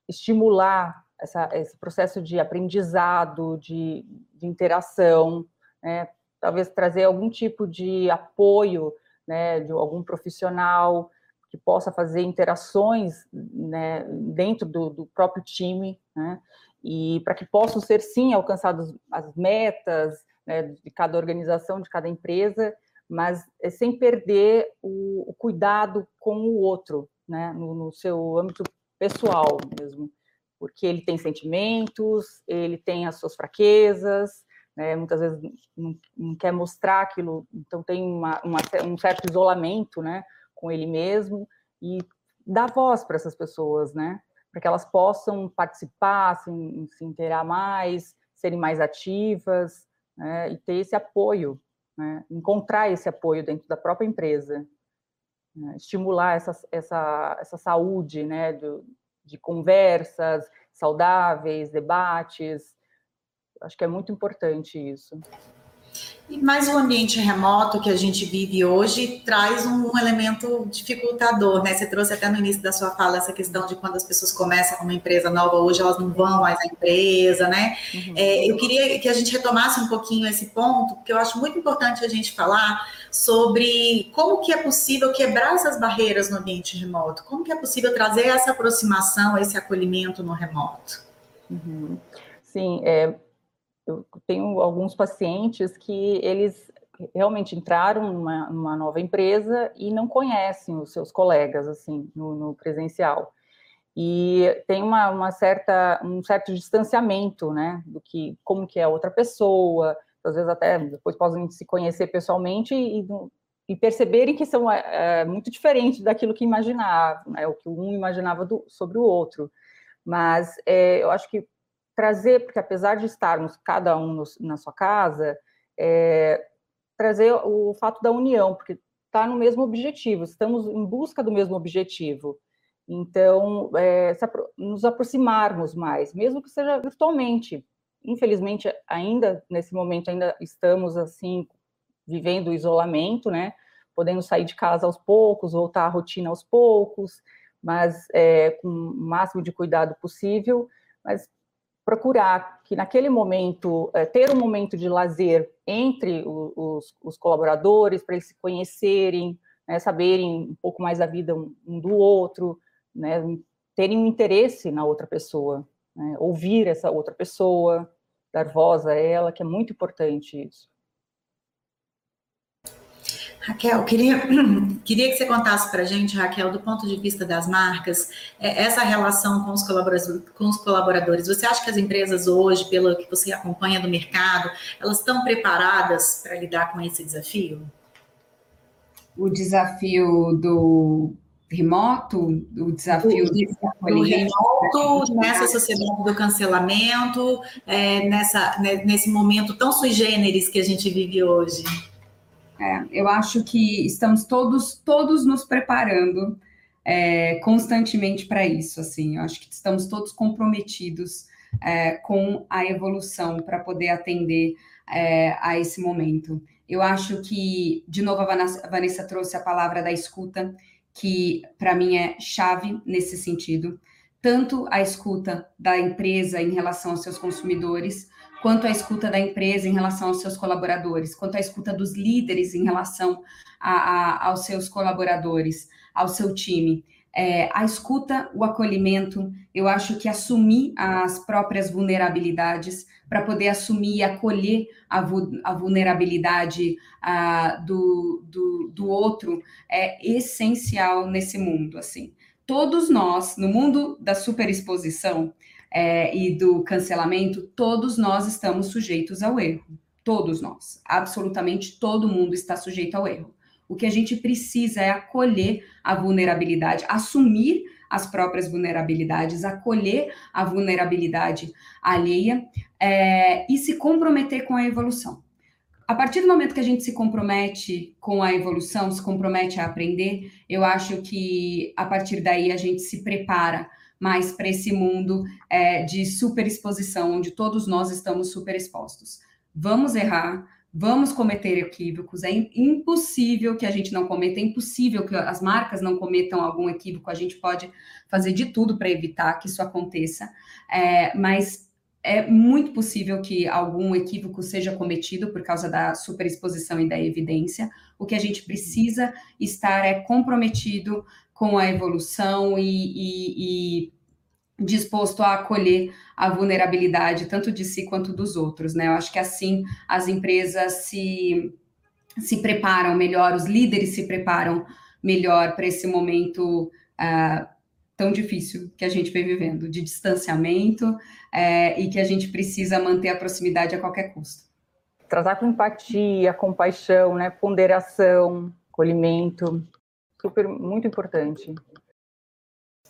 estimular essa, esse processo de aprendizado, de, de interação, né, talvez trazer algum tipo de apoio né, de algum profissional que possa fazer interações né, dentro do, do, próprio time, né, e para que possam ser sim alcançadas as metas né, de cada organização, de cada empresa, mas é sem perder o, o cuidado com o outro, né, no, no seu âmbito pessoal mesmo, porque ele tem sentimentos, ele tem as suas fraquezas, né, muitas vezes não, não, quer mostrar aquilo, então tem uma, uma, um certo isolamento, né, com ele mesmo, e dá voz para essas pessoas, né, para que elas possam participar, se, se inteirar mais, serem mais ativas, né, e ter esse apoio, né, encontrar esse apoio dentro da própria empresa, né, estimular essa, essa, essa saúde né, do, de conversas saudáveis, debates, acho que é muito importante isso. E mais o ambiente remoto que a gente vive hoje traz um, elemento dificultador, né? Você trouxe até no início da sua fala essa questão de quando as pessoas começam uma empresa nova, hoje elas não vão mais à empresa, né? Uhum. É, eu queria que a gente retomasse um pouquinho esse ponto, porque eu acho muito importante a gente falar sobre como que é possível quebrar essas barreiras no ambiente remoto, como que é possível trazer essa aproximação, esse acolhimento no remoto. Uhum. Sim, é, eu tenho alguns pacientes que eles realmente entraram numa, numa nova empresa e não conhecem os seus colegas, assim, no, no presencial. E tem uma, uma, certa, um certo distanciamento, né, do que, como que é outra pessoa, às vezes até depois podem se conhecer pessoalmente e, e perceberem que são é, é, muito diferentes daquilo que imaginavam, né, o que um imaginava do, sobre o outro. Mas é, eu acho que trazer, porque apesar de estarmos cada um no, na sua casa, é, trazer o fato da união, porque está no mesmo objetivo, estamos em busca do mesmo objetivo. Então, é, nos aproximarmos mais, mesmo que seja virtualmente. Infelizmente, ainda nesse momento ainda estamos assim vivendo o isolamento, né? Podendo sair de casa aos poucos, voltar à rotina aos poucos, mas é, com o máximo de cuidado possível. Mas procurar que naquele momento, é, ter um momento de lazer entre os, os colaboradores, para eles se conhecerem, né, saberem um pouco mais da vida um, um do outro, né, terem um interesse na outra pessoa, né, ouvir essa outra pessoa, dar voz a ela, que é muito importante isso. Raquel, queria, queria que você contasse para a gente, Raquel, do ponto de vista das marcas, é, essa relação com os, colaboradores, com os colaboradores. Você acha que as empresas hoje, pelo que você acompanha do mercado, elas estão preparadas para lidar com esse desafio? O desafio do remoto, o desafio do, do remoto nessa sociedade do cancelamento, é, nessa, né, nesse momento tão sui generis que a gente vive hoje. É, eu acho que estamos todos, todos nos preparando é, constantemente para isso. Assim, eu acho que estamos todos comprometidos é, com a evolução para poder atender é, a esse momento. Eu acho que, de novo, a Vanessa trouxe a palavra da escuta, que para mim é chave nesse sentido. Tanto a escuta da empresa em relação aos seus consumidores, quanto a escuta da empresa em relação aos seus colaboradores, quanto a escuta dos líderes em relação a, a, aos seus colaboradores, ao seu time. É, a escuta, o acolhimento, eu acho que assumir as próprias vulnerabilidades para poder assumir e acolher a, vu a vulnerabilidade uh, do, do, do outro é essencial nesse mundo, assim. Todos nós, no mundo da superexposição, é, e do cancelamento, todos nós estamos sujeitos ao erro. Todos nós. Absolutamente todo mundo está sujeito ao erro. O que a gente precisa é acolher a vulnerabilidade, assumir as próprias vulnerabilidades, acolher a vulnerabilidade alheia é, e se comprometer com a evolução. A partir do momento que a gente se compromete com a evolução, se compromete a aprender, eu acho que a partir daí a gente se prepara mais para esse mundo é, de superexposição, onde todos nós estamos superexpostos. Vamos errar, vamos cometer equívocos, é impossível que a gente não cometa, é impossível que as marcas não cometam algum equívoco, a gente pode fazer de tudo para evitar que isso aconteça, é, mas é muito possível que algum equívoco seja cometido por causa da superexposição e da evidência. O que a gente precisa estar é comprometido com a evolução e, e, e disposto a acolher a vulnerabilidade tanto de si quanto dos outros, né? Eu acho que assim as empresas se se preparam melhor, os líderes se preparam melhor para esse momento uh, tão difícil que a gente vem vivendo, de distanciamento uh, e que a gente precisa manter a proximidade a qualquer custo. Tratar com empatia, compaixão, né, ponderação, acolhimento, super muito importante.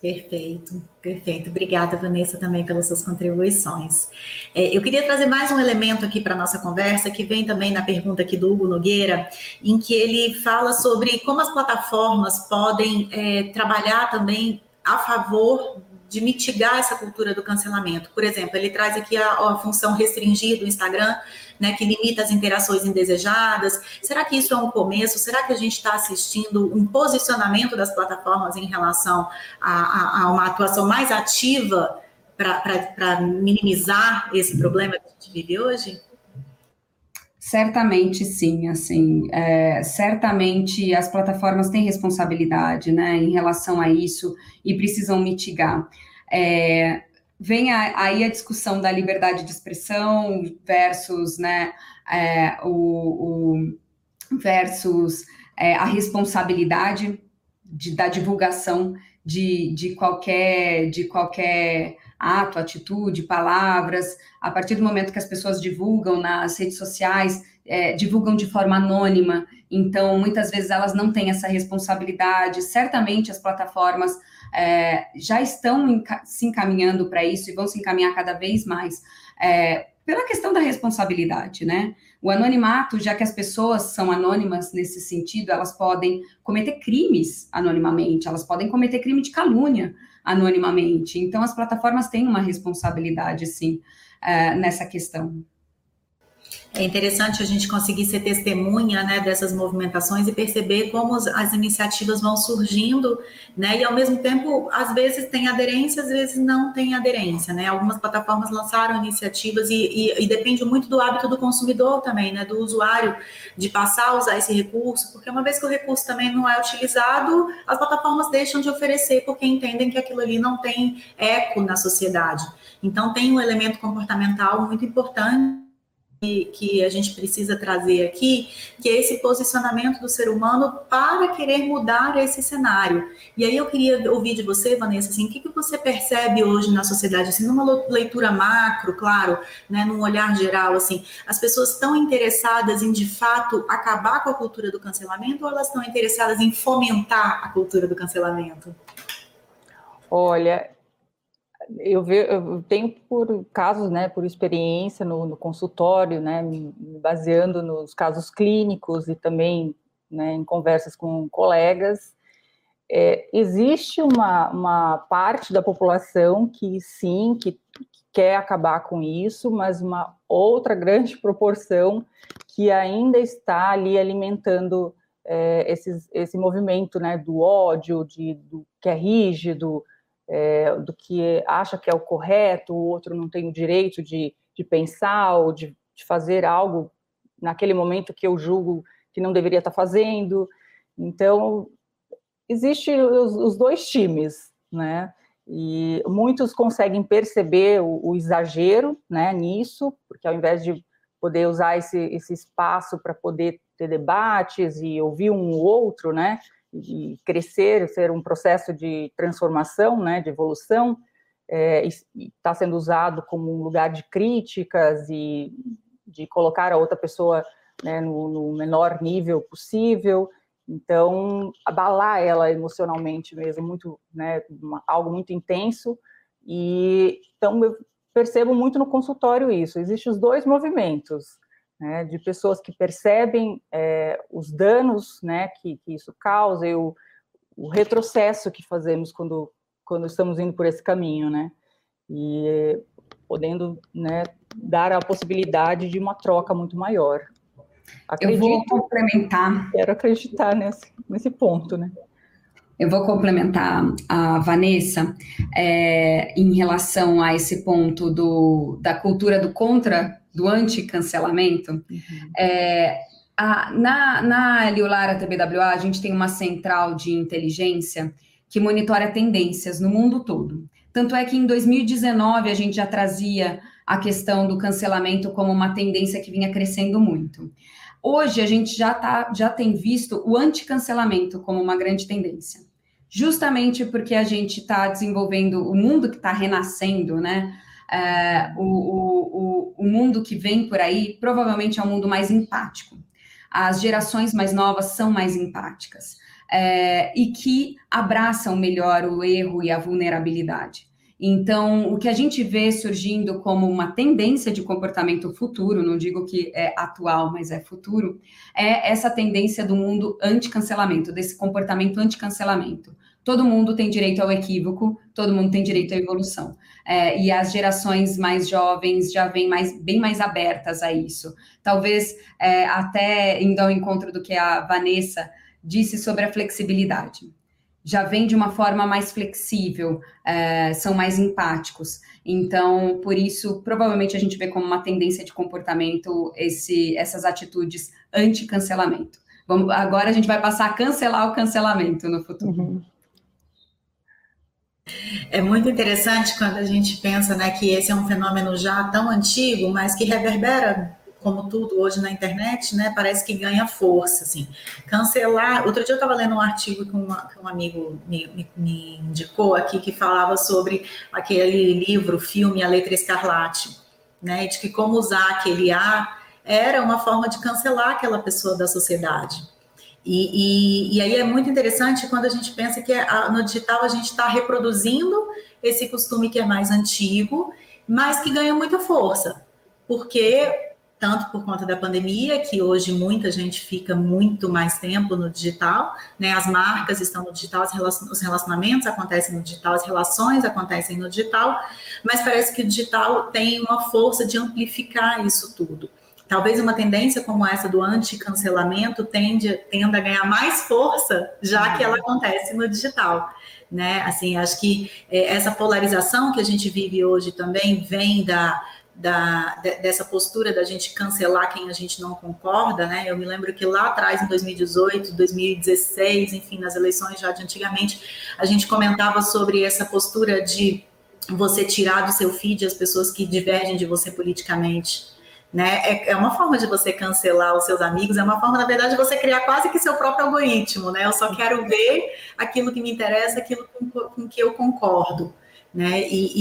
Perfeito, perfeito. Obrigada, Vanessa, também pelas suas contribuições. É, eu queria trazer mais um elemento aqui para a nossa conversa, que vem também na pergunta aqui do Hugo Nogueira, em que ele fala sobre como as plataformas podem é, trabalhar também a favor de mitigar essa cultura do cancelamento. Por exemplo, ele traz aqui a, a função restringir do Instagram, né, que limita as interações indesejadas. Será que isso é um começo? Será que a gente está assistindo um posicionamento das plataformas em relação a, a, a uma atuação mais ativa para minimizar esse problema que a gente vive hoje? Certamente sim, assim, é, certamente as plataformas têm responsabilidade, né, em relação a isso e precisam mitigar. É, vem a, aí a discussão da liberdade de expressão versus, né, é, o, o, versus é, a responsabilidade de, da divulgação de, de qualquer de qualquer ato, atitude, palavras, a partir do momento que as pessoas divulgam nas redes sociais, é, divulgam de forma anônima, então muitas vezes elas não têm essa responsabilidade. Certamente as plataformas é, já estão se encaminhando para isso e vão se encaminhar cada vez mais. É, pela questão da responsabilidade, né? O anonimato, já que as pessoas são anônimas nesse sentido, elas podem cometer crimes anonimamente, elas podem cometer crime de calúnia anonimamente. Então, as plataformas têm uma responsabilidade, sim, uh, nessa questão. É interessante a gente conseguir ser testemunha né, dessas movimentações e perceber como as iniciativas vão surgindo, né? E ao mesmo tempo, às vezes tem aderência, às vezes não tem aderência, né? Algumas plataformas lançaram iniciativas e, e, e depende muito do hábito do consumidor também, né? Do usuário de passar a usar esse recurso, porque uma vez que o recurso também não é utilizado, as plataformas deixam de oferecer porque entendem que aquilo ali não tem eco na sociedade. Então tem um elemento comportamental muito importante que, a gente precisa trazer aqui, que é esse posicionamento do ser humano para querer mudar esse cenário. E aí eu queria ouvir de você, Vanessa, assim, o que, que você percebe hoje na sociedade, assim, numa leitura macro, claro, né, num olhar geral, assim, as pessoas estão interessadas em, de fato, acabar com a cultura do cancelamento ou elas estão interessadas em fomentar a cultura do cancelamento? Olha, eu, ve, eu tenho por casos, né, por experiência no, no consultório, né, me, baseando nos casos clínicos e também né, em conversas com colegas, é, existe uma, uma parte da população que sim, que quer acabar com isso, mas uma outra grande proporção que ainda está ali alimentando é, esses, esse movimento né, do ódio, de, do que é rígido, é, do que acha que é o correto, o outro não tem o direito de, de pensar ou de, de fazer algo naquele momento que eu julgo que não deveria estar fazendo. Então, existe os, os dois times, né? E muitos conseguem perceber o, o, exagero né, nisso, porque ao invés de poder usar esse, esse espaço para poder ter debates e ouvir um outro, né, e crescer, ser um processo de transformação, né, de evolução, é, está sendo usado como um lugar de críticas e de colocar a outra pessoa né, no, no menor nível possível. Então, abalar ela emocionalmente mesmo, muito, né, uma, algo muito intenso. E então eu percebo muito no consultório isso. Existem os dois movimentos, né, de pessoas que percebem é, os danos, né, que, que isso causa e o, o retrocesso que fazemos quando quando estamos indo por esse caminho, né? E podendo, né, dar a possibilidade de uma troca muito maior. Acredito, eu vou complementar. Quero acreditar nesse, nesse ponto, né? Eu vou complementar a Vanessa é, em relação a esse ponto do, da cultura do contra, do anti-cancelamento. Uhum. É, a, na, na Liulara TBWA, a gente tem uma central de inteligência que monitora tendências no mundo todo. Tanto é que em 2019 a gente já trazia a questão do cancelamento como uma tendência que vinha crescendo muito. Hoje a gente já, tá, já tem visto o anticancelamento como uma grande tendência, justamente porque a gente está desenvolvendo o mundo que está renascendo, né? É, o, o, o, mundo que vem por aí provavelmente é um mundo mais empático. As gerações mais novas são mais empáticas é, e que abraçam melhor o erro e a vulnerabilidade. Então, o que a gente vê surgindo como uma tendência de comportamento futuro, não digo que é atual, mas é futuro, é essa tendência do mundo anti-cancelamento, desse comportamento anti-cancelamento. Todo mundo tem direito ao equívoco, todo mundo tem direito à evolução. É, e as gerações mais jovens já vêm mais, bem mais abertas a isso. Talvez é, até indo ao encontro do que a Vanessa disse sobre a flexibilidade já vem de uma forma mais flexível, é, são mais empáticos. Então, por isso, provavelmente a gente vê como uma tendência de comportamento esse, essas atitudes anti-cancelamento. Agora a gente vai passar a cancelar o cancelamento no futuro. Uhum. É muito interessante quando a gente pensa né, que esse é um fenômeno já tão antigo, mas que reverbera como tudo hoje na internet, né, parece que ganha força, assim. Cancelar. Outro dia eu estava lendo um artigo que, uma, que um amigo me, me, me, indicou aqui que falava sobre aquele livro, filme A Letra Escarlate, né, de que como usar aquele A era uma forma de cancelar aquela pessoa da sociedade. E, e, e aí é muito interessante quando a gente pensa que a, no digital a gente está reproduzindo esse costume que é mais antigo, mas que ganha muita força, porque tanto por conta da pandemia, que hoje muita gente fica muito mais tempo no digital, né? As marcas estão no digital, os relacionamentos acontecem no digital, as relações acontecem no digital, mas parece que o digital tem uma força de amplificar isso tudo. Talvez uma tendência como essa do anti-cancelamento tende, tenda a ganhar mais força, já que ela acontece no digital. Né? Assim, acho que é, essa polarização que a gente vive hoje também vem da, da, dessa postura da gente cancelar quem a gente não concorda, né? Eu me lembro que lá atrás, em 2018, 2016, enfim, nas eleições já de antigamente, a gente comentava sobre essa postura de você tirar do seu feed as pessoas que divergem de você politicamente. Né? É, é uma forma de você cancelar os seus amigos, é uma forma, na verdade, de você criar quase que seu próprio algoritmo, né? Eu só quero ver aquilo que me interessa, aquilo com, com que eu concordo né? E,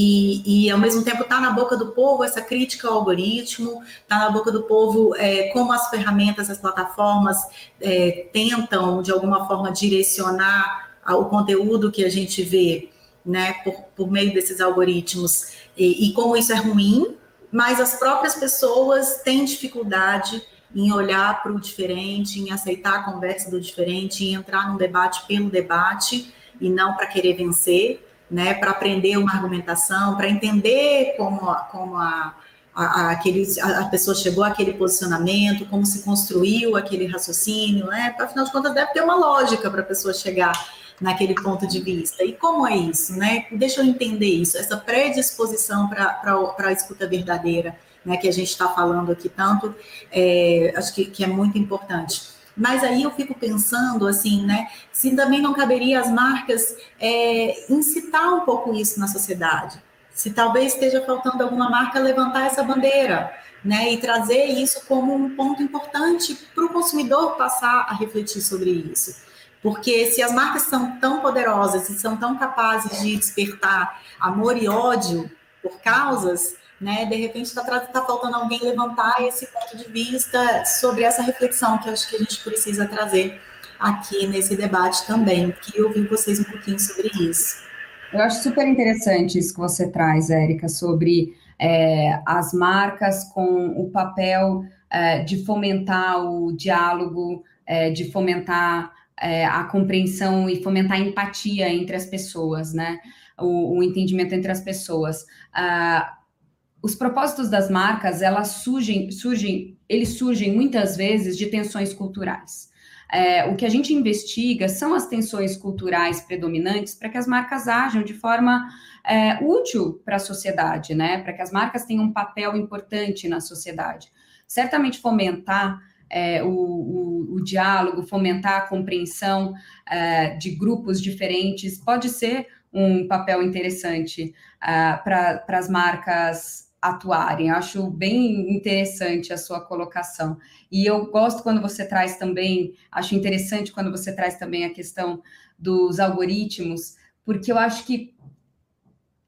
e, e, ao mesmo tempo está na boca do povo essa crítica ao algoritmo, está na boca do povo é, como as ferramentas, as plataformas é, tentam de alguma forma direcionar o conteúdo que a gente vê, né? Por, por meio desses algoritmos e, e como isso é ruim, mas as próprias pessoas têm dificuldade em olhar para o diferente, em aceitar a conversa do diferente, em entrar num debate pelo debate e não para querer vencer né, para aprender uma argumentação, para entender como, como a, a, aquele, a, pessoa chegou àquele posicionamento, como se construiu aquele raciocínio, né? Afinal de contas, deve ter uma lógica para a pessoa chegar naquele ponto de vista. E como é isso, né? Deixa eu entender isso, essa predisposição para a escuta verdadeira, né? Que a gente está falando aqui tanto, é, acho que, que é muito importante. Mas aí eu fico pensando assim, né? Se também não caberia as marcas é, incitar um pouco isso na sociedade se talvez esteja faltando alguma marca levantar essa bandeira, né, e trazer isso como um ponto importante para o consumidor passar a refletir sobre isso. Porque se as marcas são tão poderosas e são tão capazes de despertar amor e ódio por causas, né, de repente está tá faltando alguém levantar esse ponto de vista sobre essa reflexão que acho que a gente precisa trazer aqui nesse debate também. Queria ouvir vocês um pouquinho sobre isso. Eu acho super interessante isso que você traz, Érica, sobre é, as marcas com o papel é, de fomentar o diálogo, é, de fomentar é, a compreensão e fomentar a empatia entre as pessoas, né? O, o entendimento entre as pessoas. Ah, os propósitos das marcas, elas surgem, surgem, eles surgem muitas vezes de tensões culturais. É, o que a gente investiga são as tensões culturais predominantes para que as marcas ajam de forma é, útil para a sociedade, né? Para que as marcas tenham um papel importante na sociedade. Certamente fomentar é, o, o, o, diálogo, fomentar a compreensão é, de grupos diferentes pode ser um papel interessante é, para as marcas atuarem. Eu acho bem interessante a sua colocação. E eu gosto quando você traz também, acho interessante quando você traz também a questão dos algoritmos, porque eu acho que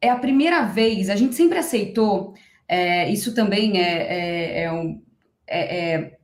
é a primeira vez, a gente sempre aceitou, é, isso também é, é, é um, é, é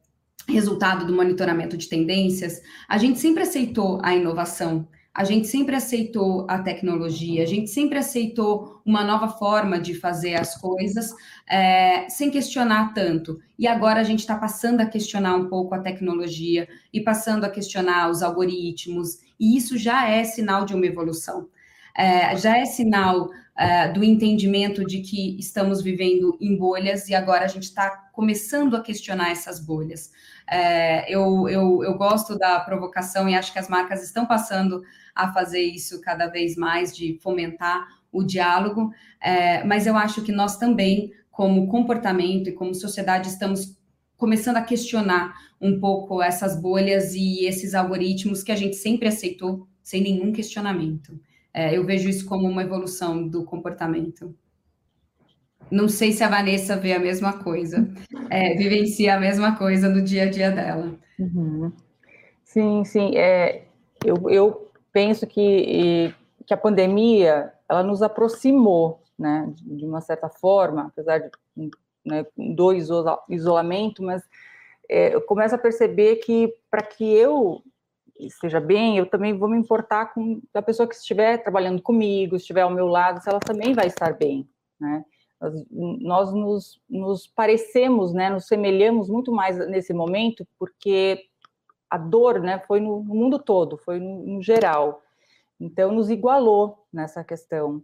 resultado do monitoramento de tendências, a gente sempre aceitou a inovação a gente sempre aceitou a tecnologia, a gente sempre aceitou uma nova forma de fazer as coisas, é, sem questionar tanto. E agora a gente está passando a questionar um pouco a tecnologia e passando a questionar os algoritmos, e isso já é sinal de uma evolução. É, já é sinal é, do entendimento de que estamos vivendo em bolhas e agora a gente está começando a questionar essas bolhas. É, eu, eu, eu gosto da provocação e acho que as marcas estão passando a fazer isso cada vez mais, de fomentar o diálogo, é, mas eu acho que nós também, como comportamento e como sociedade, estamos começando a questionar um pouco essas bolhas e esses algoritmos que a gente sempre aceitou sem nenhum questionamento. É, eu vejo isso como uma evolução do comportamento. Não sei se a Vanessa vê a mesma coisa, é, vivencia a mesma coisa no dia a dia dela. Uhum. Sim, sim. É, eu, eu penso que, que a pandemia ela nos aproximou, né, de uma certa forma, apesar de né, do isolamento, mas é, eu começo a perceber que para que eu esteja bem, eu também vou me importar com a pessoa que estiver trabalhando comigo, estiver ao meu lado, se ela também vai estar bem, né? Nós, nós nos, nos parecemos, né, nos semelhamos muito mais nesse momento, porque a dor né, foi no, mundo todo, foi no, no, geral. Então, nos igualou nessa questão.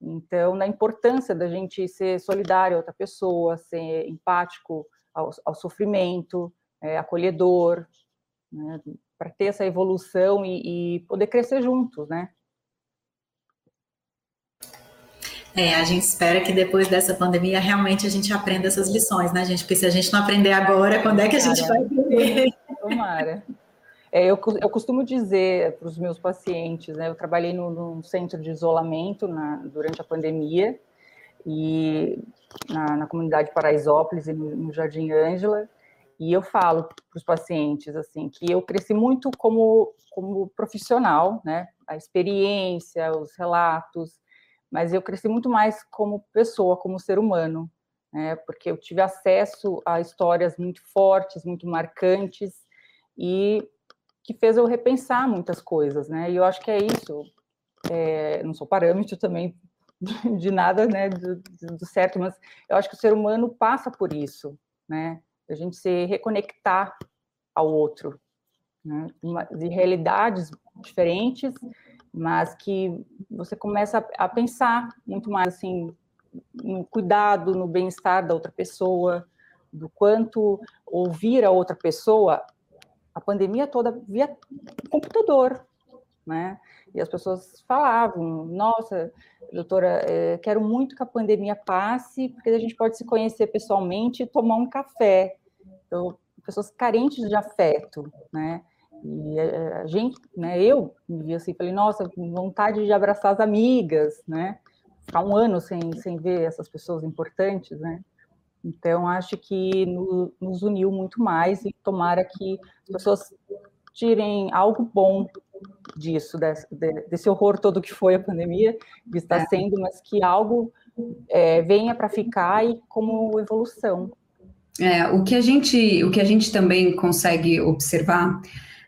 Então, na importância da gente ser solidário a outra pessoa, ser empático ao, ao sofrimento, é, acolhedor, né, para ter essa evolução e, e poder crescer juntos, né? É, a gente espera que depois dessa pandemia realmente a gente aprenda essas lições, né, gente? Porque se a gente não aprender agora, quando é que a gente vai aprender? Tomara. É, eu, eu costumo dizer para os meus pacientes, né, eu trabalhei no, num centro de isolamento na, durante a pandemia, e na, na comunidade Paraisópolis e no, no Jardim Ângela, e eu falo para os pacientes assim que eu cresci muito como como profissional, né? A experiência, os relatos, mas eu cresci muito mais como pessoa, como ser humano, né? Porque eu tive acesso a histórias muito fortes, muito marcantes e que fez eu repensar muitas coisas, né? E eu acho que é isso. É, não sou parâmetro também de nada, né, do, do, certo, mas eu acho que o ser humano passa por isso, né? A gente se reconectar ao outro, né? De realidades diferentes mas que você começa a, pensar muito mais assim no cuidado, no bem-estar da outra pessoa, do quanto ouvir a outra pessoa, a pandemia toda via computador, né? E as pessoas falavam: Nossa, doutora, é, quero muito que a pandemia passe, porque a gente pode se conhecer pessoalmente e tomar um café. Então, pessoas carentes de afeto, né? E a gente, né, eu me vi assim, falei, nossa, vontade de abraçar as amigas, né? Ficar um ano sem, sem ver essas pessoas importantes, né? Então, acho que no, nos uniu muito mais e tomara que as pessoas tirem algo bom disso, desse, desse horror todo que foi a pandemia, que está é. sendo, mas que algo é, venha para ficar e como evolução. É, o que a gente, o que a gente também consegue observar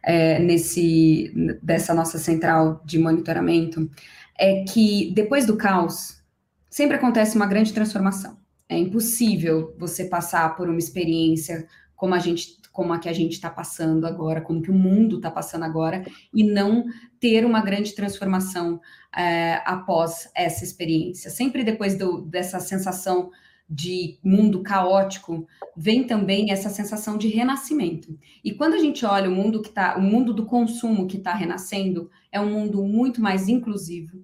é, nesse dessa nossa central de monitoramento é que depois do caos sempre acontece uma grande transformação. É impossível você passar por uma experiência como a gente como a que a gente está passando agora, como que o mundo está passando agora, e não ter uma grande transformação é, após essa experiência. Sempre depois do, dessa sensação de mundo caótico, vem também essa sensação de renascimento. E quando a gente olha o mundo que está, o mundo do consumo que está renascendo, é um mundo muito mais inclusivo,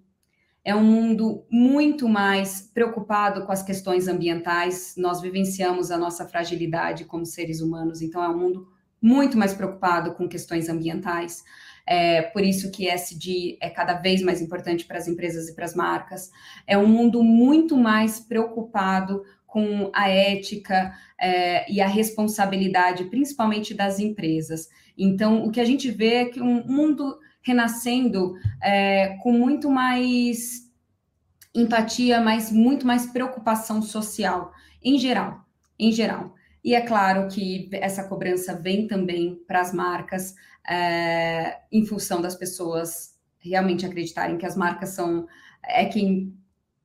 é um mundo muito mais preocupado com as questões ambientais. Nós vivenciamos a nossa fragilidade como seres humanos, então é um mundo muito mais preocupado com questões ambientais. É por isso que SD é cada vez mais importante para as empresas e para as marcas. É um mundo muito mais preocupado com a ética é, e a responsabilidade, principalmente das empresas. Então, o que a gente vê é que um mundo renascendo é, com muito mais empatia, mas muito mais preocupação social, em geral, em geral. E é claro que essa cobrança vem também para as marcas, é, em função das pessoas realmente acreditarem que as marcas são é quem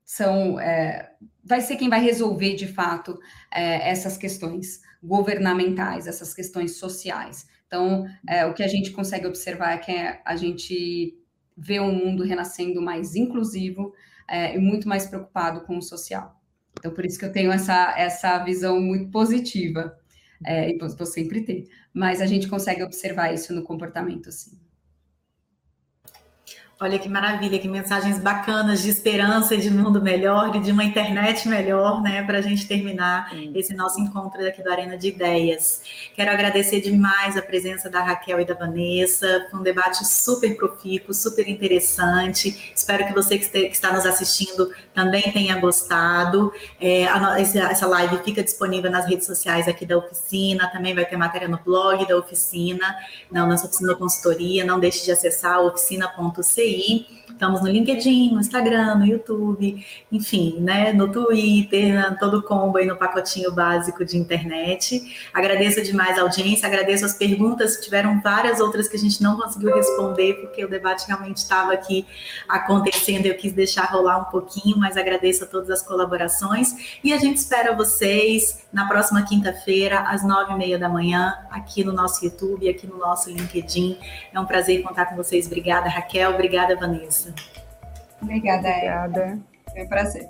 são é, vai ser quem vai resolver de fato é, essas questões governamentais, essas questões sociais. Então, é, o que a gente consegue observar é que a gente vê um mundo renascendo mais inclusivo é, e muito mais preocupado com o social. Então, por isso que eu tenho essa, essa visão muito positiva, é, e vou sempre ter, mas a gente consegue observar isso no comportamento, sim. Olha que maravilha, que mensagens bacanas de esperança e de mundo melhor e de uma internet melhor, né, para a gente terminar Sim. esse nosso encontro aqui do Arena de Ideias. Quero agradecer demais a presença da Raquel e da Vanessa, foi um debate super profícuo, super interessante. Espero que você que está nos assistindo também tenha gostado. É, essa live fica disponível nas redes sociais aqui da oficina, também vai ter matéria no blog da oficina, na nossa oficina consultoria. Não deixe de acessar oficina.c sim Estamos no LinkedIn, no Instagram, no YouTube, enfim, né, no Twitter, todo o combo aí no pacotinho básico de internet. Agradeço demais a audiência, agradeço as perguntas, tiveram várias outras que a gente não conseguiu responder, porque o debate realmente estava aqui acontecendo, eu quis deixar rolar um pouquinho, mas agradeço a todas as colaborações e a gente espera vocês na próxima quinta-feira, às nove e meia da manhã, aqui no nosso YouTube, aqui no nosso LinkedIn. É um prazer contar com vocês. Obrigada, Raquel. Obrigada, Vanessa. Obrigada, Obrigada. Foi um prazer.